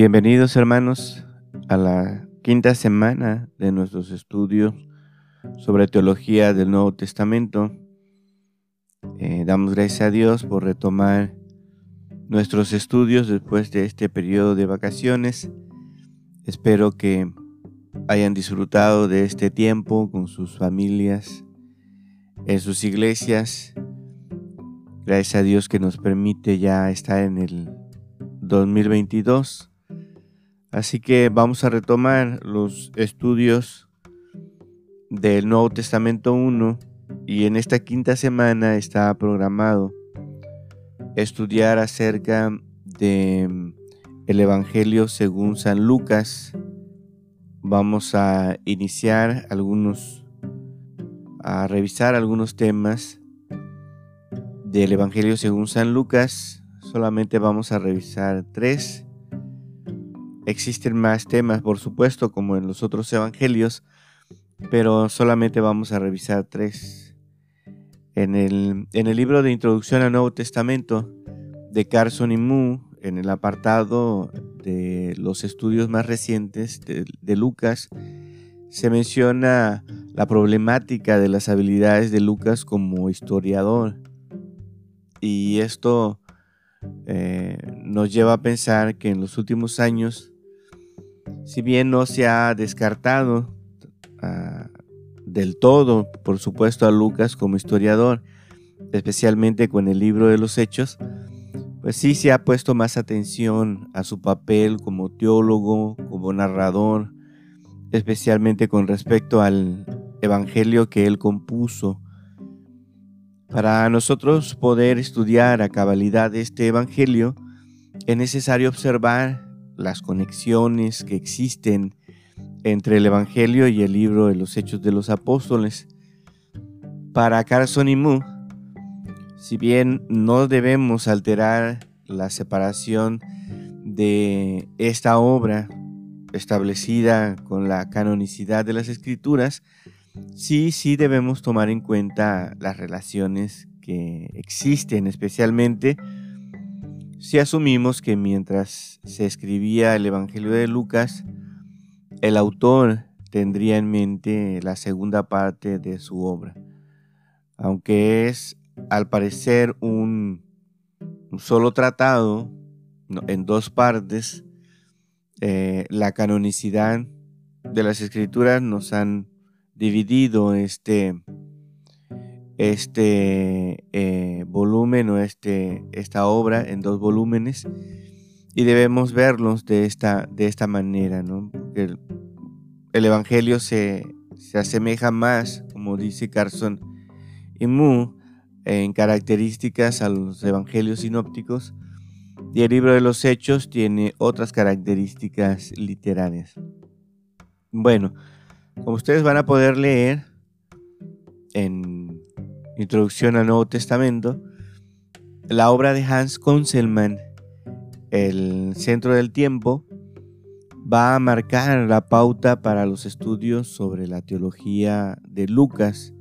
Bienvenidos hermanos a la quinta semana de nuestros estudios sobre teología del Nuevo Testamento. Eh, damos gracias a Dios por retomar nuestros estudios después de este periodo de vacaciones. Espero que hayan disfrutado de este tiempo con sus familias, en sus iglesias. Gracias a Dios que nos permite ya estar en el 2022. Así que vamos a retomar los estudios del Nuevo Testamento 1 y en esta quinta semana está programado estudiar acerca de mm, el Evangelio según San Lucas. Vamos a iniciar algunos a revisar algunos temas del Evangelio según San Lucas Solamente vamos a revisar tres. Existen más temas, por supuesto, como en los otros evangelios, pero solamente vamos a revisar tres. En el, en el libro de Introducción al Nuevo Testamento de Carson y Moo, en el apartado de los estudios más recientes de, Lucas, se menciona la problemática de las habilidades de Lucas como historiador. Y esto eh, nos lleva a pensar que en los últimos años, si bien no se ha descartado ah, del todo, por supuesto, a Lucas como historiador, especialmente con el libro de los Hechos, pues sí se ha puesto más atención a su papel como teólogo, como narrador, especialmente con respecto al evangelio que él compuso. Para nosotros poder estudiar a cabalidad este Evangelio, es necesario observar las conexiones que existen entre el Evangelio y el libro de los Hechos de los Apóstoles. Para Carson y Mu, si bien no debemos alterar la separación de esta obra establecida con la canonicidad de las Escrituras, sí, sí debemos tomar en cuenta las relaciones que existen, especialmente si asumimos que mientras se escribía el Evangelio de Lucas, el autor tendría en mente la segunda parte de su obra, aunque es al parecer un, solo tratado en dos partes, eh, la canonicidad de las escrituras nos han dividido este, este eh, volumen o este, esta obra en dos volúmenes y debemos verlos de esta, de esta manera, ¿no? el, Evangelio se, se, asemeja más, como dice Carson y Mu, en características a los Evangelios sinópticos y el libro de los Hechos tiene otras características literarias. Bueno, como ustedes van a poder leer en Introducción al Nuevo Testamento, la obra de Hans Konzelmann, El Centro del Tiempo, va a marcar la pauta para los estudios sobre la teología de Lucas.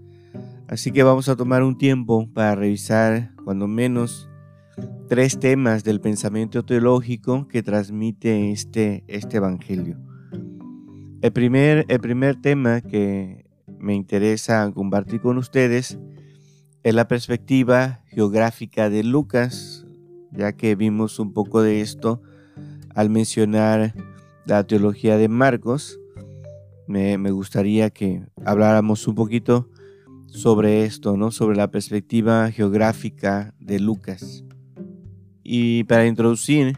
Así que vamos a tomar un tiempo para revisar cuando menos tres temas del pensamiento teológico que transmite este, este Evangelio. El primer, el primer tema que me interesa compartir con ustedes es la perspectiva geográfica de Lucas, ya que vimos un poco de esto al mencionar la teología de Marcos. Me, me gustaría que habláramos un poquito sobre esto, ¿no? sobre la perspectiva geográfica de Lucas. Y para introducir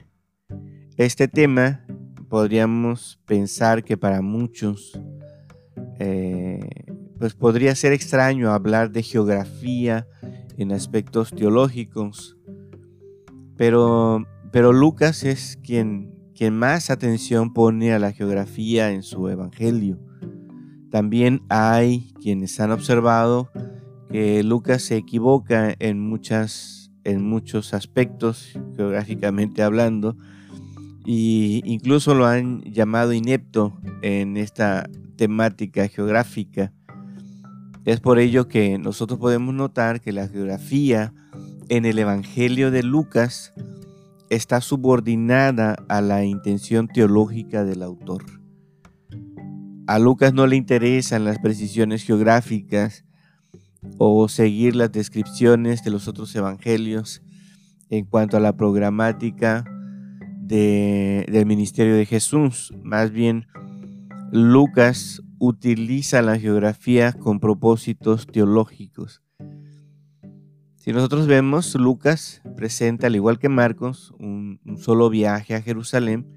este tema, podríamos pensar que para muchos eh, pues podría ser extraño hablar de geografía en aspectos teológicos, pero, pero Lucas es quien, quien más atención pone a la geografía en su evangelio. También hay quienes han observado que Lucas se equivoca en, muchas, en muchos aspectos, geográficamente hablando, y incluso lo han llamado inepto en esta temática geográfica. Es por ello que nosotros podemos notar que la geografía en el Evangelio de Lucas está subordinada a la intención teológica del autor. A Lucas no le interesan las precisiones geográficas o seguir las descripciones de los otros evangelios en cuanto a la programática del ministerio de Jesús. Más bien, Lucas utiliza la geografía con propósitos teológicos. Si nosotros vemos, Lucas presenta, al igual que Marcos, un, un solo viaje a Jerusalén,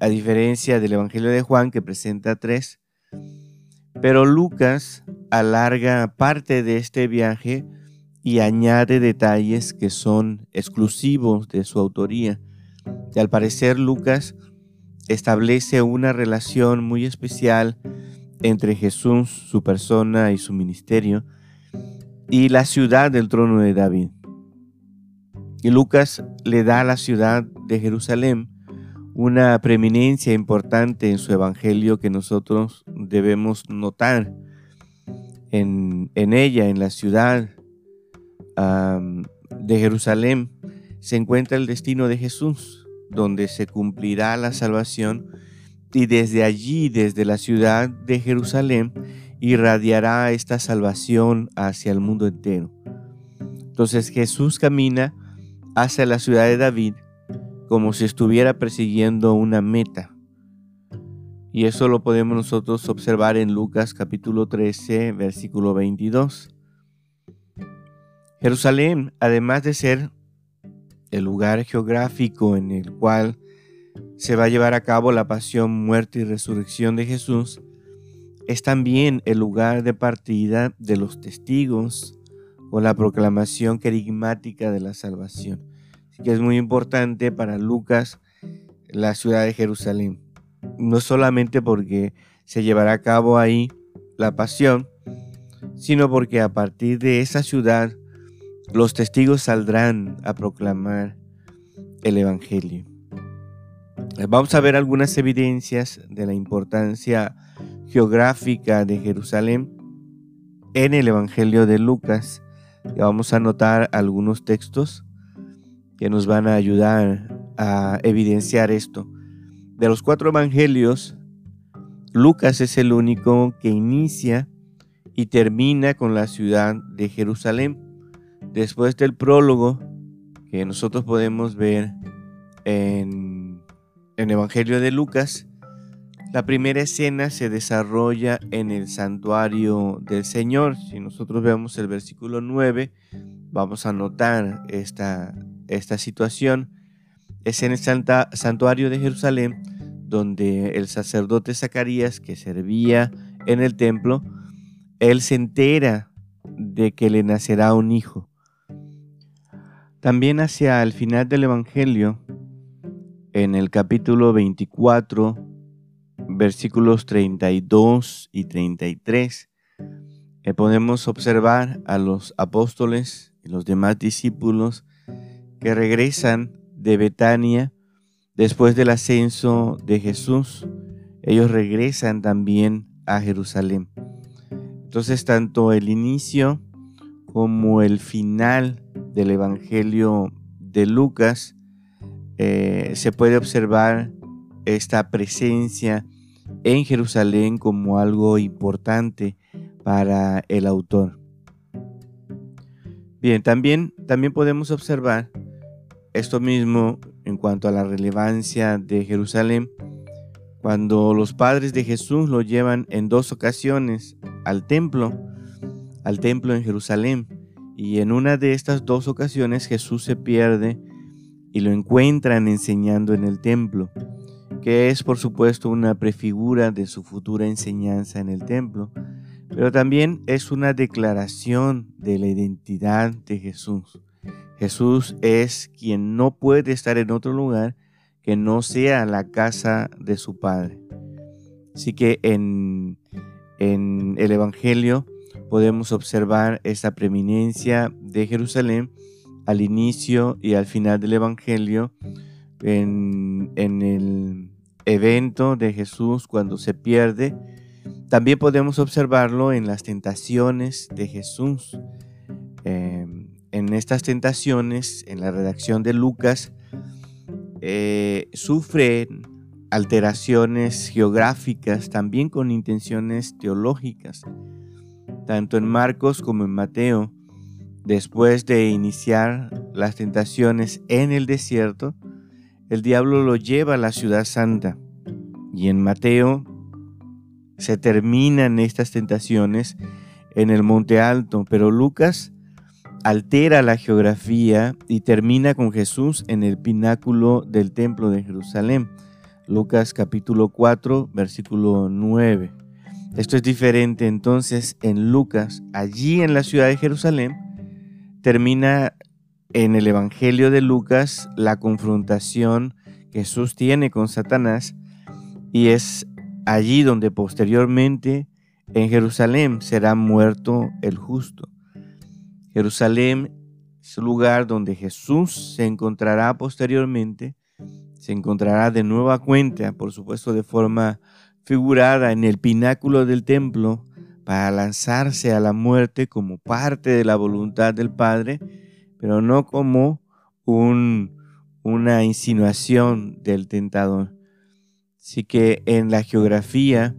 a diferencia del Evangelio de Juan que presenta tres. Pero Lucas alarga parte de este viaje y añade detalles que son exclusivos de su autoría. Y al parecer Lucas establece una relación muy especial entre Jesús, su persona y su ministerio, y la ciudad del trono de David. Y Lucas le da a la ciudad de Jerusalén una preeminencia importante en su evangelio que nosotros debemos notar. En, ella, en la ciudad de Jerusalén, se encuentra el destino de Jesús, donde se cumplirá la salvación y desde allí, desde la ciudad de Jerusalén, irradiará esta salvación hacia el mundo entero. Entonces Jesús camina hacia la ciudad de David como si estuviera persiguiendo una meta. Y eso lo podemos nosotros observar en Lucas capítulo 13, versículo 22. Jerusalén, además de ser el lugar geográfico en el cual se va a llevar a cabo la pasión, muerte y resurrección de Jesús, es también el lugar de partida de los testigos o la proclamación querigmática de la salvación. Así que es muy importante para Lucas la ciudad de Jerusalén. No solamente porque se llevará a cabo ahí la pasión, sino porque a partir de esa ciudad los testigos saldrán a proclamar el Evangelio. Vamos a ver algunas evidencias de la importancia geográfica de Jerusalén en el Evangelio de Lucas. Y vamos a anotar algunos textos que nos van a ayudar a evidenciar esto. De los cuatro evangelios, Lucas es el único que inicia y termina con la ciudad de Jerusalén. Después del prólogo que nosotros podemos ver en el Evangelio de Lucas, la primera escena se desarrolla en el santuario del Señor. Si nosotros vemos el versículo 9, vamos a notar esta, esta situación. Es en el santuario de Jerusalén donde el sacerdote Zacarías, que servía en el templo, él se entera de que le nacerá un hijo. También hacia el final del Evangelio, en el capítulo 24, versículos 32 y 33, eh, podemos observar a los apóstoles y los demás discípulos que regresan de Betania después del ascenso de Jesús. Ellos regresan también a Jerusalén. Entonces, tanto el inicio como el final del Evangelio de Lucas eh, se puede observar esta presencia en Jerusalén como algo importante para el autor. Bien, también, también podemos observar esto mismo en cuanto a la relevancia de Jerusalén cuando los padres de Jesús lo llevan en dos ocasiones al templo, al templo en Jerusalén. Y en una de estas dos ocasiones Jesús se pierde y lo encuentran enseñando en el templo, que es por supuesto una prefigura de su futura enseñanza en el templo, pero también es una declaración de la identidad de Jesús. Jesús es quien no puede estar en otro lugar que no sea la casa de su Padre. Así que en, en el Evangelio podemos observar esa preeminencia de Jerusalén al inicio y al final del Evangelio, en, el evento de Jesús cuando se pierde. También podemos observarlo en las tentaciones de Jesús. Em, en estas tentaciones, en la redacción de Lucas, eh, sufren alteraciones geográficas también con intenciones teológicas. Tanto en Marcos como en Mateo, después de iniciar las tentaciones en el desierto, el diablo lo lleva a la ciudad santa. Y en Mateo se terminan estas tentaciones en el monte alto, pero Lucas altera la geografía y termina con Jesús en el pináculo del templo de Jerusalén. Lucas capítulo 4, versículo 9. Esto es diferente entonces en Lucas, allí en la ciudad de Jerusalén, termina en el Evangelio de Lucas la confrontación que Jesús tiene con Satanás y es allí donde posteriormente en Jerusalén será muerto el justo. Jerusalén es el lugar donde Jesús se encontrará posteriormente, se encontrará de nueva cuenta, por supuesto de forma figurada en el pináculo del templo, para lanzarse a la muerte como parte de la voluntad del Padre, pero no como un, una insinuación del tentador. Así que en la geografía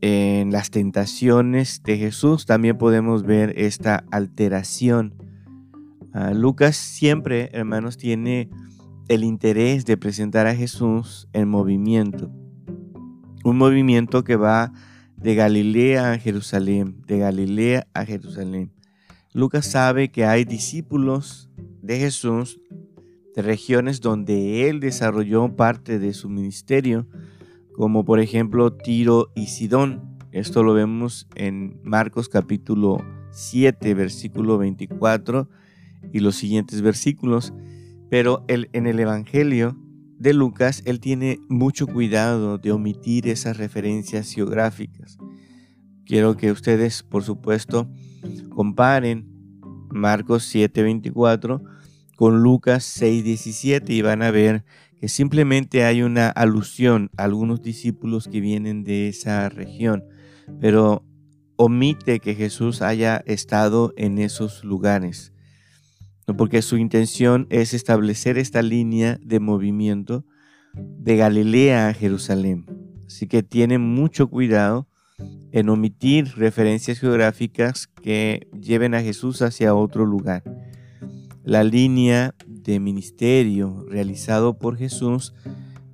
en las tentaciones de Jesús también podemos ver esta alteración. Ah, Lucas siempre, hermanos, tiene el interés de presentar a Jesús en movimiento. Un movimiento que va de Galilea a Jerusalén, de Galilea a Jerusalén. Lucas sabe que hay discípulos de Jesús de regiones donde él desarrolló parte de su ministerio como por ejemplo Tiro y Sidón. Esto lo vemos en Marcos capítulo 7, versículo 24 y los siguientes versículos. Pero en el Evangelio de Lucas, él tiene mucho cuidado de omitir esas referencias geográficas. Quiero que ustedes, por supuesto, comparen Marcos 7, 24 con Lucas 6, 17 y van a ver que simplemente hay una alusión a algunos discípulos que vienen de esa región, pero omite que Jesús haya estado en esos lugares, porque su intención es establecer esta línea de movimiento de Galilea a Jerusalén. Así que tiene mucho cuidado en omitir referencias geográficas que lleven a Jesús hacia otro lugar. La línea de ministerio realizado por Jesús,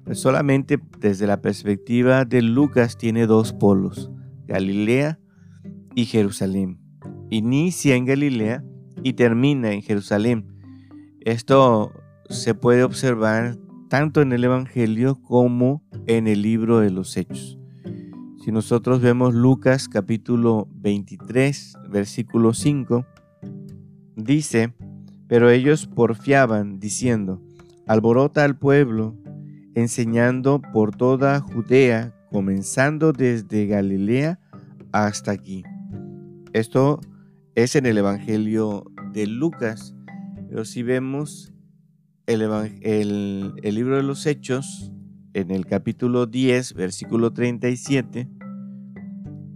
pues solamente desde la perspectiva de Lucas tiene dos polos, Galilea y Jerusalén. Inicia en Galilea y termina en Jerusalén. Esto se puede observar tanto en el Evangelio como en el libro de los Hechos. Si nosotros vemos Lucas capítulo 23, versículo 5, dice, pero ellos porfiaban, diciendo, alborota al pueblo, enseñando por toda Judea, comenzando desde Galilea hasta aquí. Esto es en el Evangelio de Lucas, pero si vemos el, el, libro de los Hechos, en el capítulo 10, versículo 37,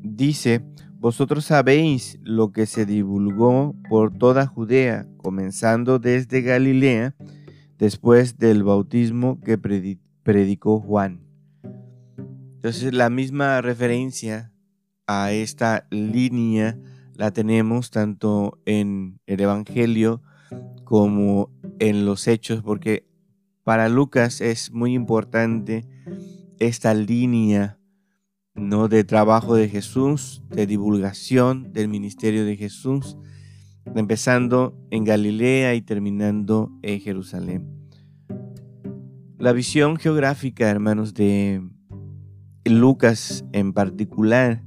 dice, vosotros sabéis lo que se divulgó por toda Judea, comenzando desde Galilea, después del bautismo que predicó Juan. Entonces la misma referencia a esta línea la tenemos tanto en el Evangelio como en los hechos, porque para Lucas es muy importante esta línea ¿no? de trabajo de Jesús, de divulgación del ministerio de Jesús, empezando en Galilea y terminando en Jerusalén. La visión geográfica, hermanos, de Lucas en particular,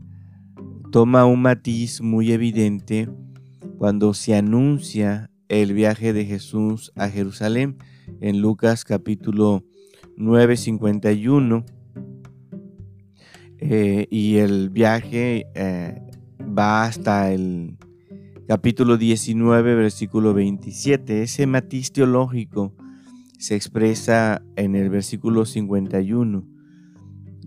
toma un matiz muy evidente cuando se anuncia el viaje de Jesús a Jerusalén en Lucas capítulo 9, 51 eh, y el viaje eh, va hasta el capítulo 19, versículo 27. Ese matiz teológico se expresa en el versículo 51.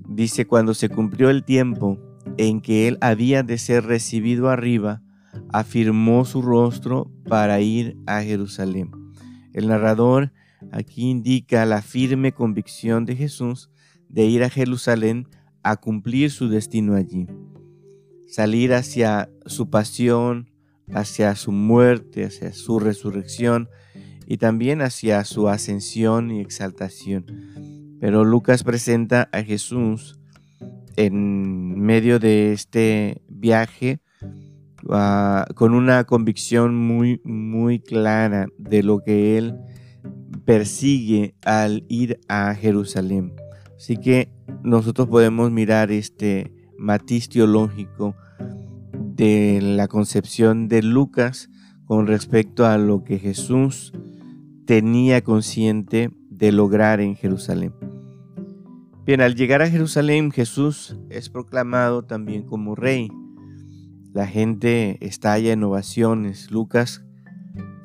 Dice, cuando se cumplió el tiempo en que él había de ser recibido arriba, afirmó su rostro para ir a Jerusalén. El narrador aquí indica la firme convicción de Jesús de ir a Jerusalén a cumplir su destino allí, salir hacia su pasión, hacia su muerte, hacia su resurrección y también hacia su ascensión y exaltación. Pero Lucas presenta a Jesús en medio de este viaje ah, con una convicción muy, muy clara de lo que él persigue al ir a Jerusalén. Así que nosotros podemos mirar este matiz teológico de la concepción de Lucas con respecto a lo que Jesús tenía consciente de lograr en Jerusalén. Bien, al llegar a Jerusalén, Jesús es proclamado también como rey. La gente estalla en ovaciones. Lucas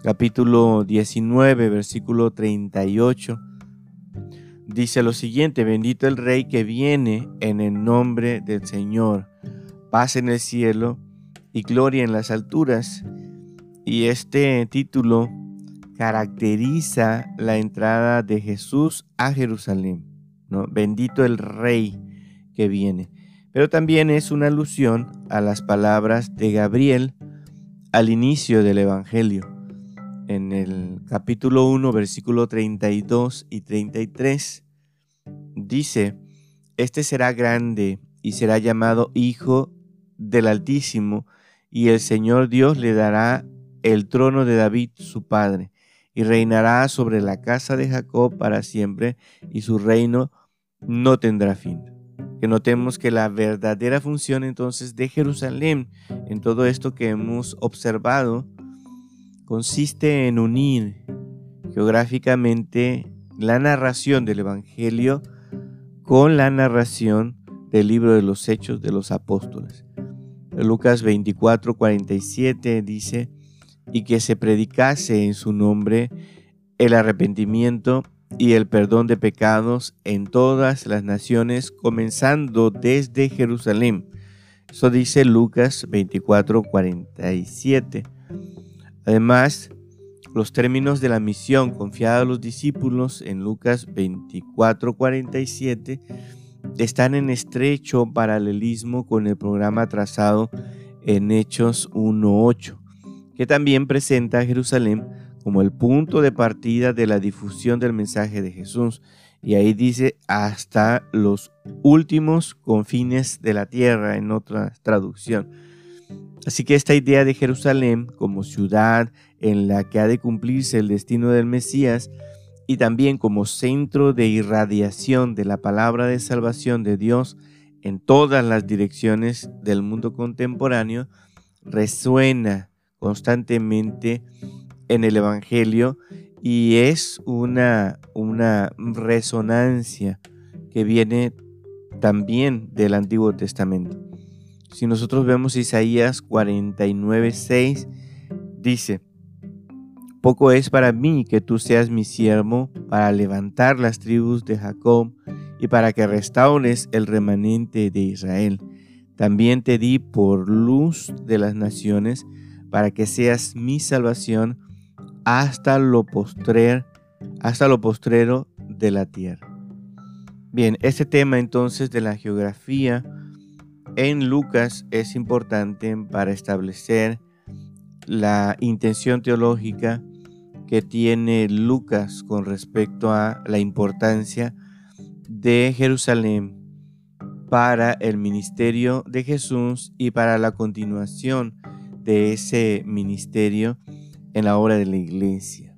capítulo 19, versículo 38, dice lo siguiente, bendito el rey que viene en el nombre del Señor, paz en el cielo y gloria en las alturas. Y este título caracteriza la entrada de Jesús a Jerusalén. Bendito el rey que viene. Pero también es una alusión a las palabras de Gabriel al inicio del Evangelio en el capítulo 1, versículo 32 y 33, dice, Este será grande y será llamado Hijo del Altísimo, y el Señor Dios le dará el trono de David, su padre, y reinará sobre la casa de Jacob para siempre, y su reino no tendrá fin. Que notemos que la verdadera función entonces de Jerusalén en todo esto que hemos observado consiste en unir geográficamente la narración del Evangelio con la narración del libro de los Hechos de los Apóstoles. Lucas 24, 47 dice, y que se predicase en su nombre el arrepentimiento y el perdón de pecados en todas las naciones, comenzando desde Jerusalén. Eso dice Lucas 24, 47. Además, los términos de la misión confiada a los discípulos en Lucas 24:47 están en estrecho paralelismo con el programa trazado en Hechos 1:8, que también presenta a Jerusalén como el punto de partida de la difusión del mensaje de Jesús. Y ahí dice hasta los últimos confines de la tierra en otra traducción. Así que esta idea de Jerusalén como ciudad en la que ha de cumplirse el destino del Mesías y también como centro de irradiación de la palabra de salvación de Dios en todas las direcciones del mundo contemporáneo, resuena constantemente en el Evangelio y es una, una resonancia que viene también del Antiguo Testamento. Si nosotros vemos Isaías 49, 6, dice, poco es para mí que tú seas mi siervo para levantar las tribus de Jacob y para que restaures el remanente de Israel. También te di por luz de las naciones para que seas mi salvación hasta lo postrer, hasta lo postrero de la tierra. Bien, este tema entonces de la geografía en Lucas es importante para establecer la intención teológica que tiene Lucas con respecto a la importancia de Jerusalén para el ministerio de Jesús y para la continuación de ese ministerio en la obra de la iglesia.